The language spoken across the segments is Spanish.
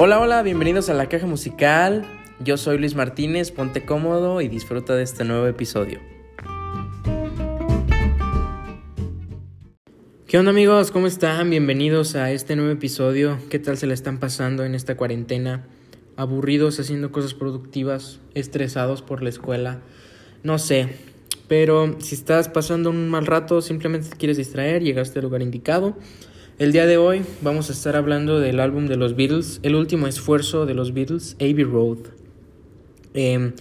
Hola, hola, bienvenidos a la caja musical. Yo soy Luis Martínez, ponte cómodo y disfruta de este nuevo episodio. ¿Qué onda amigos? ¿Cómo están? Bienvenidos a este nuevo episodio. ¿Qué tal se la están pasando en esta cuarentena? ¿Aburridos haciendo cosas productivas? ¿Estresados por la escuela? No sé, pero si estás pasando un mal rato, simplemente te quieres distraer, llegaste al lugar indicado. El día de hoy vamos a estar hablando del álbum de los Beatles, el último esfuerzo de los Beatles, Abbey Road. Em,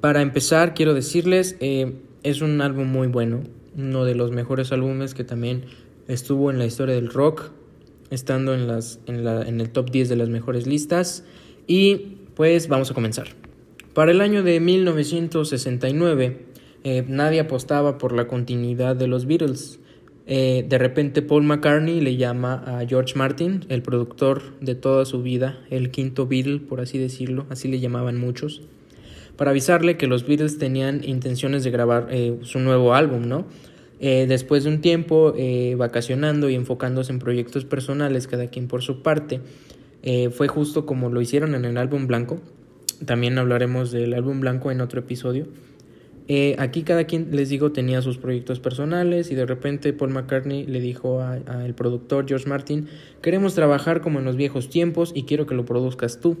para empezar, quiero decirles, eh, es un álbum muy bueno, uno de los mejores álbumes que también estuvo en la historia del rock, estando en, las, en, la, en el top 10 de las mejores listas. Y pues vamos a comenzar. Para el año de 1969, eh, nadie apostaba por la continuidad de los Beatles. Eh, de repente Paul McCartney le llama a George Martin, el productor de toda su vida, el quinto Beatle, por así decirlo, así le llamaban muchos, para avisarle que los Beatles tenían intenciones de grabar eh, su nuevo álbum, ¿no? Eh, después de un tiempo vacacionando y enfocándose en proyectos personales, cada quien por su parte, fue justo como lo hicieron en el álbum blanco. También hablaremos del álbum blanco en otro episodio. Eh, aquí cada quien, les digo, tenía sus proyectos personales y de repente Paul McCartney le dijo al productor George Martin, queremos trabajar como en los viejos tiempos y quiero que lo produzcas tú.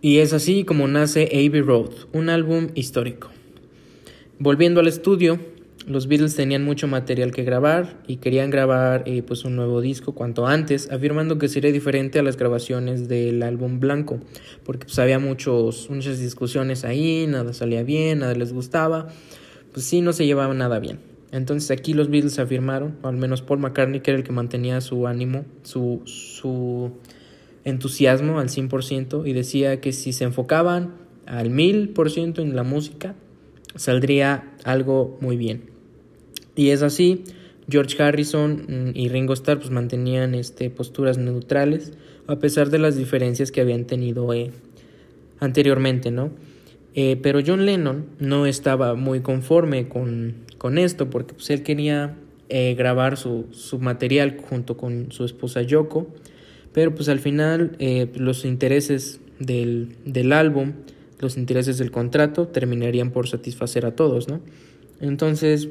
Y es así como nace Abbey Road, un álbum histórico. Volviendo al estudio, los Beatles tenían mucho material que grabar y querían grabar eh, pues un nuevo disco cuanto antes, afirmando que sería diferente a las grabaciones del álbum blanco, porque pues había muchos, muchas discusiones ahí, nada salía bien, nada les gustaba, pues sí, no se llevaba nada bien. Entonces aquí los Beatles afirmaron, o al menos Paul McCartney, que era el que mantenía su ánimo, su, su entusiasmo al 100%, y decía que si se enfocaban al 1000% en la música, saldría algo muy bien. Y es así, George Harrison mm, y Ringo Starr pues, mantenían este, posturas neutrales a pesar de las diferencias que habían tenido eh, anteriormente, ¿no? Eh, pero John Lennon no estaba muy conforme con, con esto porque pues, él quería eh, grabar su, su, material junto con su esposa Yoko, pero pues al final los intereses del, del álbum, los intereses del contrato terminarían por satisfacer a todos, ¿no? Entonces,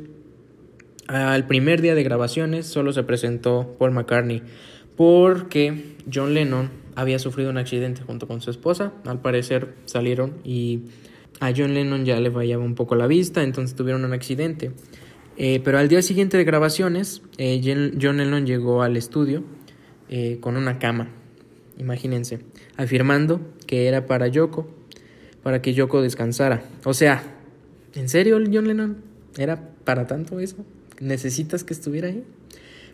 al primer día de grabaciones solo se presentó Paul McCartney porque John Lennon había sufrido un accidente junto con su esposa. Al parecer salieron y a John Lennon ya le fallaba un poco la vista, entonces tuvieron un accidente. Eh, pero al día siguiente de grabaciones, eh, John Lennon llegó al estudio eh, con una cama, imagínense, afirmando que era para Yoko, para que Yoko descansara. O sea, ¿en serio John Lennon? ¿Era para tanto eso? Necesitas que estuviera ahí.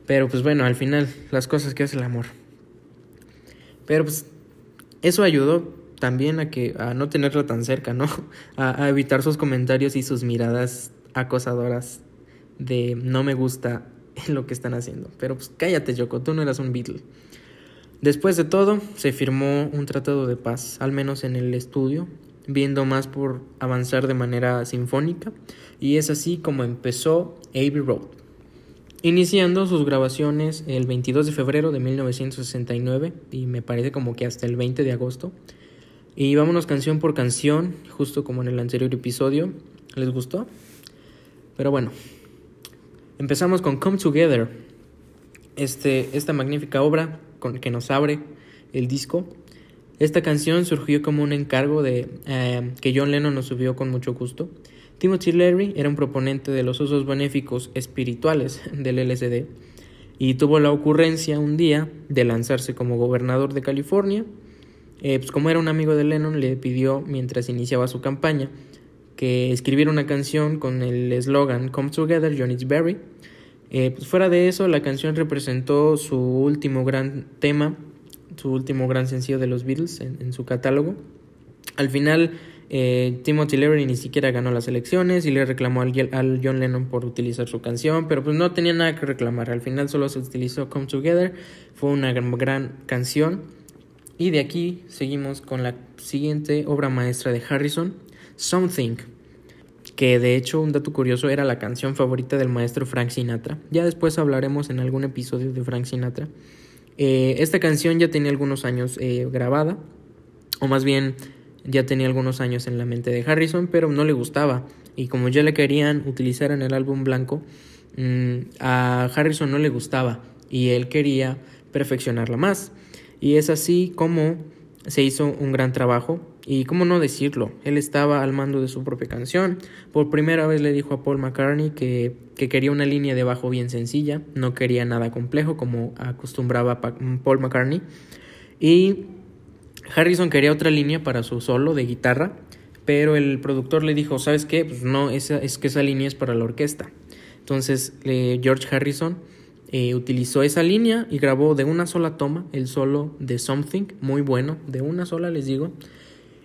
Pero pues bueno, al final las cosas que hace el amor. Pero pues eso ayudó también a que a no tenerla tan cerca, ¿no? A, evitar sus comentarios y sus miradas acosadoras de no me gusta lo que están haciendo. Pero pues cállate, Yoko, tú no eras un Beatle. Después de todo, se firmó un tratado de paz, al menos en el estudio, viendo más por avanzar de manera sinfónica, y es así como empezó Abbey Road, iniciando sus grabaciones el 22 de febrero de 1969 y me parece como que hasta el 20 de agosto. Y vámonos canción por canción, justo como en el anterior episodio. ¿Les gustó? Pero bueno, empezamos con Come Together, este, esta magnífica obra con que nos abre el disco esta canción surgió como un encargo de eh, que John Lennon nos subió con mucho gusto. Timothy Leary era un proponente de los usos benéficos espirituales del LSD y tuvo la ocurrencia un día de lanzarse como gobernador de California. Eh, pues como era un amigo de Lennon, le pidió, mientras iniciaba su campaña, que escribiera una canción con el eslogan Come Together, John Berry. Eh, pues fuera de eso, la canción representó su último gran tema su último gran sencillo de los Beatles en, su catálogo. Al final, eh, Timothy Leary ni siquiera ganó las elecciones y le reclamó al, al, John Lennon por utilizar su canción, pero pues no tenía nada que reclamar. Al final solo se utilizó Come Together, fue una gran, gran canción. Y de aquí seguimos con la siguiente obra maestra de Harrison, Something, que de hecho un dato curioso era la canción favorita del maestro Frank Sinatra. Ya después hablaremos en algún episodio de Frank Sinatra. Eh, esta canción ya tenía algunos años eh, grabada o más bien ya tenía algunos años en la mente de Harrison, pero no le gustaba. Y como ya le querían utilizar en el álbum blanco, mm, a Harrison no le gustaba y él quería perfeccionarla más. Y es así como se hizo un gran trabajo. Y cómo no decirlo, él estaba al mando de su propia canción. Por primera vez le dijo a Paul McCartney que, que quería una línea de bajo bien sencilla, no quería nada complejo como acostumbraba Paul McCartney. Y Harrison quería otra línea para su solo de guitarra, pero el productor le dijo, ¿sabes qué? Pues no, esa, es que esa línea es para la orquesta. Entonces George Harrison eh, utilizó esa línea y grabó de una sola toma el solo de Something, muy bueno, de una sola les digo.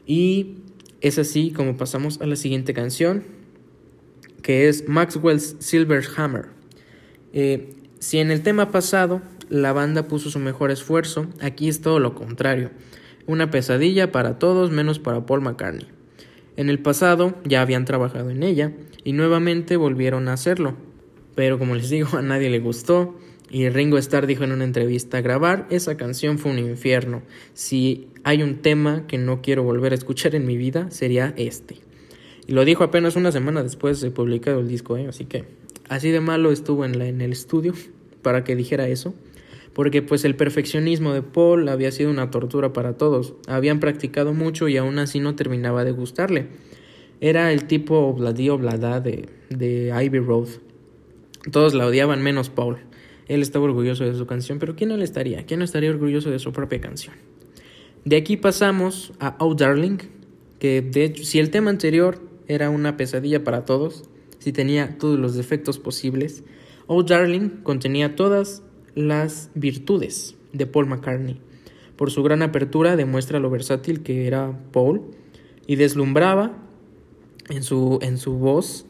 Y es así como pasamos a la siguiente canción, que es Maxwell's Silver Hammer. Eh, si en el tema pasado la banda puso su mejor esfuerzo, aquí es todo lo contrario. Una pesadilla para todos menos para Paul McCartney. En el pasado ya habían trabajado en ella y nuevamente volvieron a hacerlo. Pero como les digo, a nadie le gustó y Ringo Starr dijo en una entrevista, grabar esa canción fue un infierno. Si hay un tema que no quiero volver a escuchar en mi vida, sería este. Y lo dijo apenas una semana después de publicado el disco, ¿eh? así que así de malo estuvo en, la, en el estudio para que dijera eso porque pues el perfeccionismo de Paul había sido una tortura para todos. Habían practicado mucho y aún así no terminaba de gustarle. Era el tipo obladí oblada de, de Ivy Road. Todos la odiaban menos Paul. Él estaba orgulloso de su canción, pero ¿quién no le estaría? ¿Quién no estaría orgulloso de su propia canción? De aquí pasamos a Oh Darling, que si el tema anterior era una pesadilla para todos, si tenía todos los defectos posibles, Oh Darling contenía todas las virtudes de Paul McCartney. Por su gran apertura demuestra lo versátil que era Paul y deslumbraba en su, en su voz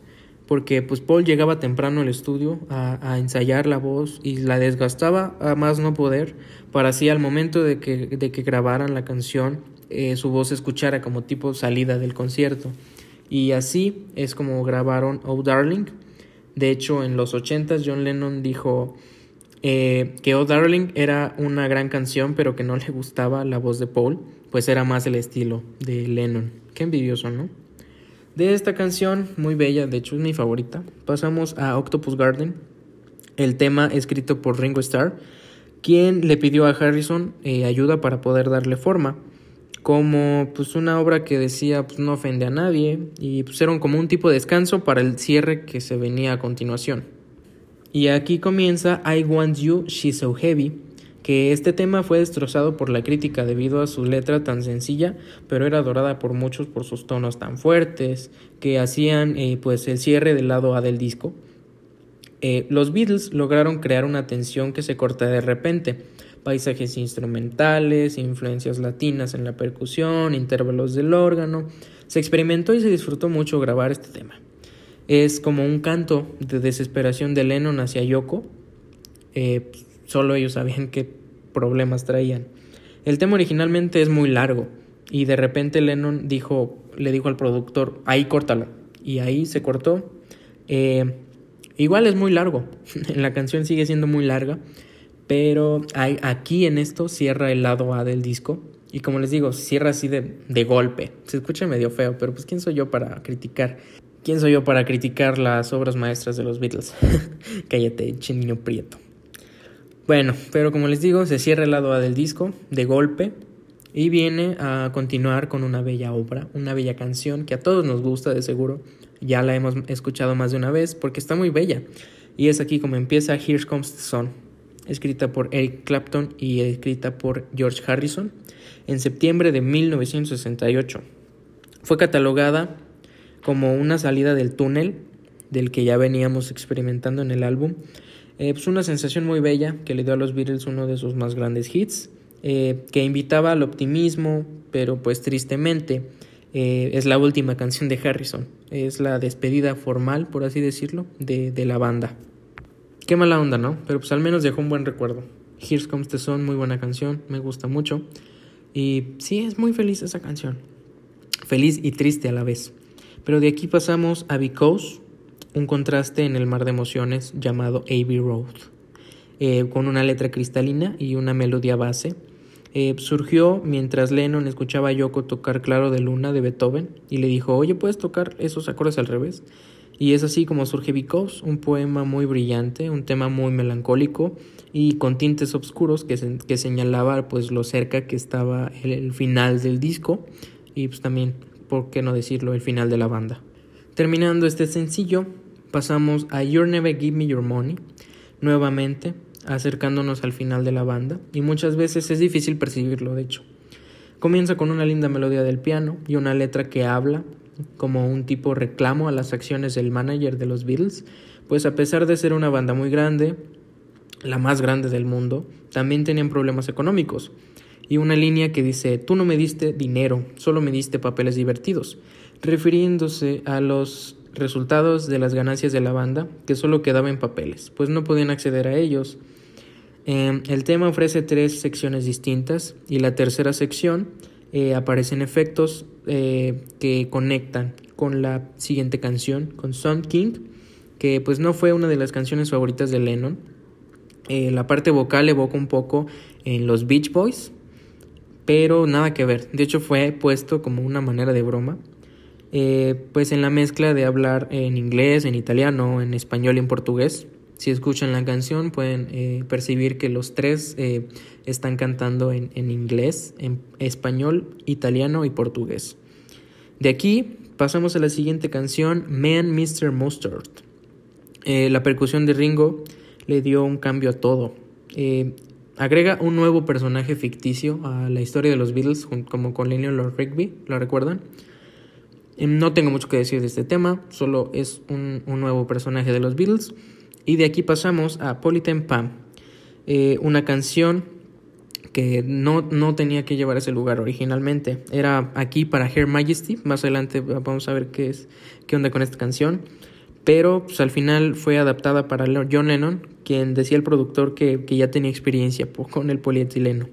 porque pues Paul llegaba temprano al estudio a, ensayar la voz y la desgastaba a más no poder para así al momento de que, de que grabaran la canción eh, su voz escuchara como tipo salida del concierto y así es como grabaron Oh Darling de hecho en los 80 John Lennon dijo eh, que Oh Darling era una gran canción, pero que no le gustaba la voz de Paul, pues era más el estilo de Lennon. Qué envidioso, ¿no? De esta canción, muy bella, de hecho es mi favorita, pasamos a Octopus Garden, el tema escrito por Ringo Starr, quien le pidió a Harrison eh, ayuda para poder darle forma, como pues una obra que decía pues no ofende a nadie y era como un tipo de descanso para el cierre que se venía a continuación. Y aquí comienza I Want You, She's So Heavy, que este tema fue destrozado por la crítica debido a su letra tan sencilla, pero era adorada por muchos por sus tonos tan fuertes que hacían eh, pues el cierre del lado A del disco. Eh, los Beatles lograron crear una tensión que se corta de repente, paisajes instrumentales, influencias latinas en la percusión, intervalos del órgano. Se experimentó y se disfrutó mucho grabar este tema. Es como un canto de desesperación de Lennon hacia Yoko. Eh, solo ellos sabían qué problemas traían. El tema originalmente es muy largo y de repente Lennon dijo, le dijo al productor, ahí córtalo. Y ahí se cortó. Eh, igual es muy largo. la canción sigue siendo muy larga. Pero hay, aquí en esto cierra el lado A del disco. Y como les digo, cierra así de, de golpe. Se escucha medio feo, pero pues quién soy yo para criticar ¿Quién soy yo para criticar las obras maestras de los Beatles? Cállate, chinino prieto. Bueno, pero como les digo, se cierra el lado A del disco de golpe y viene a continuar con una bella obra, una bella canción que a todos nos gusta de seguro. Ya la hemos escuchado más de una vez porque está muy bella. Y es aquí como empieza Here Comes the Sun, escrita por Eric Clapton y escrita por George Harrison en septiembre de 1968. Fue catalogada como una salida del túnel del que ya veníamos experimentando en el álbum. Eh, pues una sensación muy bella que le dio a los Beatles uno de sus más grandes hits, eh, que invitaba al optimismo, pero pues tristemente eh, es la última canción de Harrison, es la despedida formal, por así decirlo, de, de, la banda. Qué mala onda, ¿no? Pero pues al menos dejó un buen recuerdo. Here Comes the Sun, muy buena canción, me gusta mucho. Y sí, es muy feliz esa canción. Feliz y triste a la vez. Pero de aquí pasamos a Because, un contraste en el mar de emociones llamado Abbey Road, eh, con una letra cristalina y una melodía base. Eh, surgió mientras Lennon escuchaba a Yoko tocar Claro de Luna de Beethoven y le dijo, oye, ¿puedes tocar esos acordes al revés? Y es así como surge Because, un poema muy brillante, un tema muy melancólico y con tintes oscuros que, que señalaba pues lo cerca que estaba el, final del disco y pues también, por qué no decirlo, el final de la banda. Terminando este sencillo, pasamos a You're Never Give Me Your Money, nuevamente acercándonos al final de la banda, y muchas veces es difícil percibirlo, de hecho. Comienza con una linda melodía del piano y una letra que habla como un tipo reclamo a las acciones del manager de los Beatles, pues a pesar de ser una banda muy grande, la más grande del mundo, también tenían problemas económicos. Y una línea que dice, tú no me diste dinero, solo me diste papeles divertidos, refiriéndose a los resultados de las ganancias de la banda, que solo quedaban en papeles, pues no podían acceder a ellos. Em, el tema ofrece tres secciones distintas y la tercera sección eh, aparecen efectos eh, que conectan con la siguiente canción, con Sun King, que pues no fue una de las canciones favoritas de Lennon. Eh, la parte vocal evoca un poco en los Beach Boys, pero nada que ver. De hecho fue puesto como una manera de broma. Pues en la mezcla de hablar en inglés, en italiano, en español y en portugués. Si escuchan la canción pueden eh, percibir que los tres eh, están cantando en, inglés, en español, italiano y portugués. De aquí pasamos a la siguiente canción, Man Mr. Mustard. Eh, la percusión de Ringo le dio un cambio a todo. agrega un nuevo personaje ficticio a la historia de los Beatles, como con Lord Rigby, ¿lo recuerdan? No tengo mucho que decir de este tema, solo es un, nuevo personaje de los Beatles. Y de aquí pasamos a Politan Pam, eh, una canción que no, no, tenía que llevar ese lugar originalmente. Era aquí para Her Majesty. Más adelante vamos a ver qué es qué onda con esta canción. Pero pues, al final fue adaptada para John Lennon, quien decía el productor que, ya tenía experiencia con el polietileno.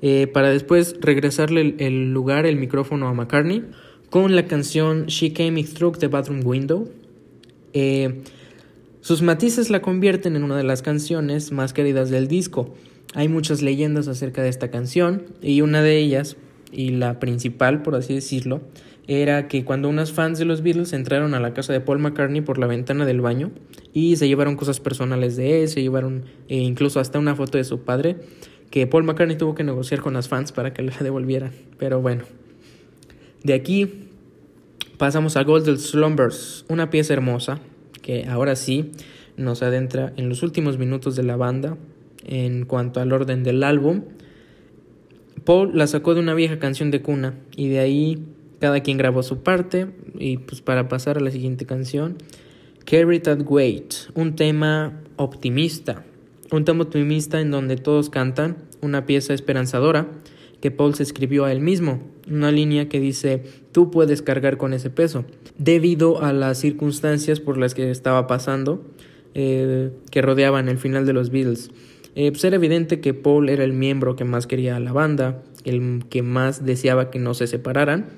Eh, para después regresarle el, lugar, el micrófono a McCartney, con la canción She Came Through the Bathroom Window. Eh, sus matices la convierten en una de las canciones más queridas del disco. Hay muchas leyendas acerca de esta canción y una de ellas, y la principal por así decirlo, era que cuando unas fans de los Beatles entraron a la casa de Paul McCartney por la ventana del baño y se llevaron cosas personales de él, se llevaron eh, incluso hasta una foto de su padre, que Paul McCartney tuvo que negociar con las fans para que la devolvieran. Pero bueno, de aquí pasamos a Golden Slumbers, una pieza hermosa que ahora sí nos adentra en los últimos minutos de la banda en cuanto al orden del álbum. Paul la sacó de una vieja canción de cuna y de ahí cada quien grabó su parte y pues para pasar a la siguiente canción, Carry That Weight, un tema optimista, un tema optimista en donde todos cantan, una pieza esperanzadora que Paul se escribió a él mismo, una línea que dice, tú puedes cargar con ese peso, debido a las circunstancias por las que estaba pasando, eh, que rodeaban el final de los Beatles. Eh, pues era evidente que Paul era el miembro que más quería a la banda, el que más deseaba que no se separaran,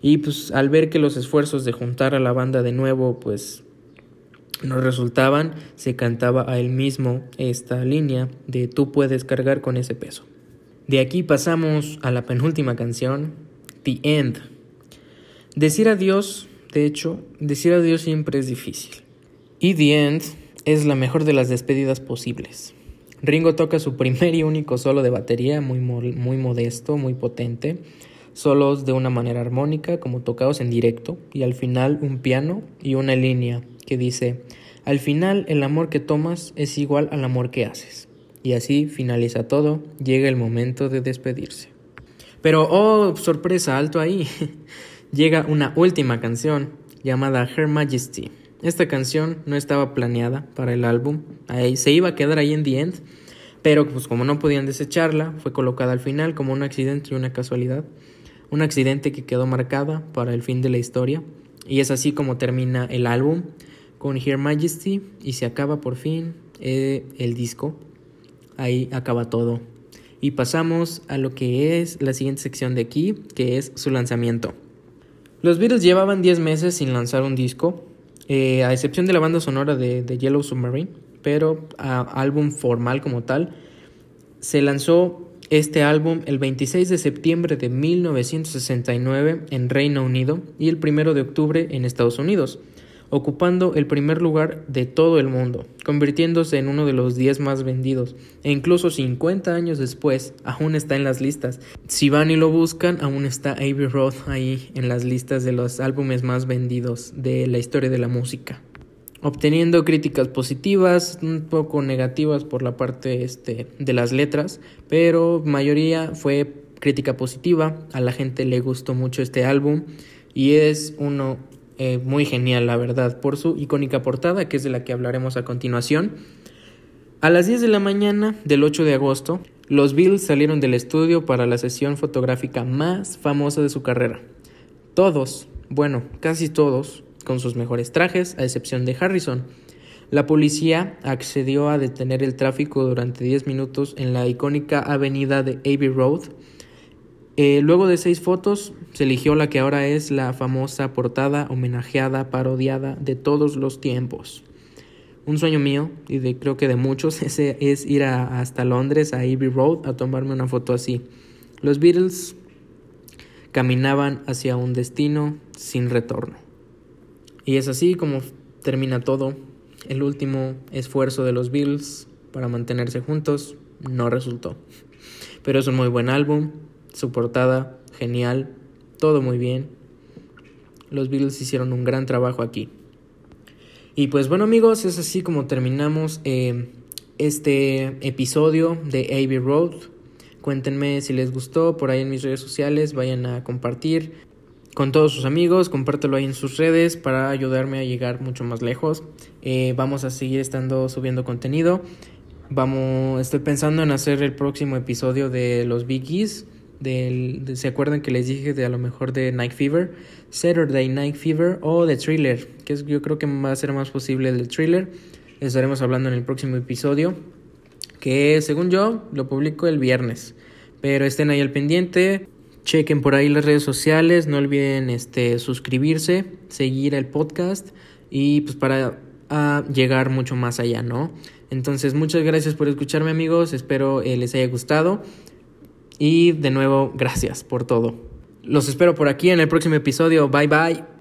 y pues al ver que los esfuerzos de juntar a la banda de nuevo pues no resultaban, se cantaba a él mismo esta línea de tú puedes cargar con ese peso. De aquí pasamos a la penúltima canción, The End. Decir adiós, de hecho, decir adiós siempre es difícil. Y The End es la mejor de las despedidas posibles. Ringo toca su primer y único solo de batería, muy, muy modesto, muy potente, solos de una manera armónica, como tocados en directo, y al final un piano y una línea que dice, al final el amor que tomas es igual al amor que haces. Y así finaliza todo, llega el momento de despedirse. Pero, oh, sorpresa, alto ahí. llega una última canción llamada Her Majesty. Esta canción no estaba planeada para el álbum, ahí, se iba a quedar ahí en The End, pero pues como no podían desecharla, fue colocada al final como un accidente y una casualidad. Un accidente que quedó marcada para el fin de la historia. Y es así como termina el álbum con Her Majesty y se acaba por fin eh, el disco ahí acaba todo. Y pasamos a lo que es la siguiente sección de aquí, que es su lanzamiento. Los Beatles llevaban 10 meses sin lanzar un disco, eh, a excepción de la banda sonora de, Yellow Submarine, pero álbum formal como tal, se lanzó este álbum el 26 de septiembre de 1969 en Reino Unido y el 1 de octubre en Estados Unidos, ocupando el primer lugar de todo el mundo, convirtiéndose en uno de los 10 más vendidos, e incluso 50 años después aún está en las listas. Si van y lo buscan, aún está Abbey Road ahí en las listas de los álbumes más vendidos de la historia de la música obteniendo críticas positivas, un poco negativas por la parte este, de las letras, pero mayoría fue crítica positiva, a la gente le gustó mucho este álbum y es uno eh, muy genial, la verdad, por su icónica portada, que es de la que hablaremos a continuación. A las 10 de la mañana del 8 de agosto, los Bills salieron del estudio para la sesión fotográfica más famosa de su carrera. Todos, bueno, casi todos, con sus mejores trajes, a excepción de Harrison. La policía accedió a detener el tráfico durante 10 minutos en la icónica avenida de Abbey Road. Eh, luego de seis fotos, se eligió la que ahora es la famosa portada homenajeada, parodiada de todos los tiempos. Un sueño mío, y de, creo que de muchos, ese es ir hasta Londres, a Abbey Road, a tomarme una foto así. Los Beatles caminaban hacia un destino sin retorno. Y es así como termina todo. El último esfuerzo de los Beatles para mantenerse juntos no resultó. Pero es un muy buen álbum, su portada genial, todo muy bien. Los Beatles hicieron un gran trabajo aquí. Y pues bueno amigos, es así como terminamos eh, este episodio de Abbey Road. Cuéntenme si les gustó por ahí en mis redes sociales, vayan a compartir con todos sus amigos, compártelo ahí en sus redes para ayudarme a llegar mucho más lejos. Eh, vamos a seguir estando subiendo contenido. Vamos, estoy pensando en hacer el próximo episodio de los Biggies. Del, ¿Se acuerdan que les dije de a lo mejor de Night Fever? Saturday Night Fever o de Thriller, que es, yo creo que va a ser más posible el de Thriller. Estaremos hablando en el próximo episodio, que según yo lo publico el viernes. Pero estén ahí al pendiente. Chequen por ahí las redes sociales, no olviden este, suscribirse, seguir el podcast y pues para llegar mucho más allá, ¿no? Entonces, muchas gracias por escucharme amigos, espero eh, les haya gustado y de nuevo, gracias por todo. Los espero por aquí en el próximo episodio, bye bye.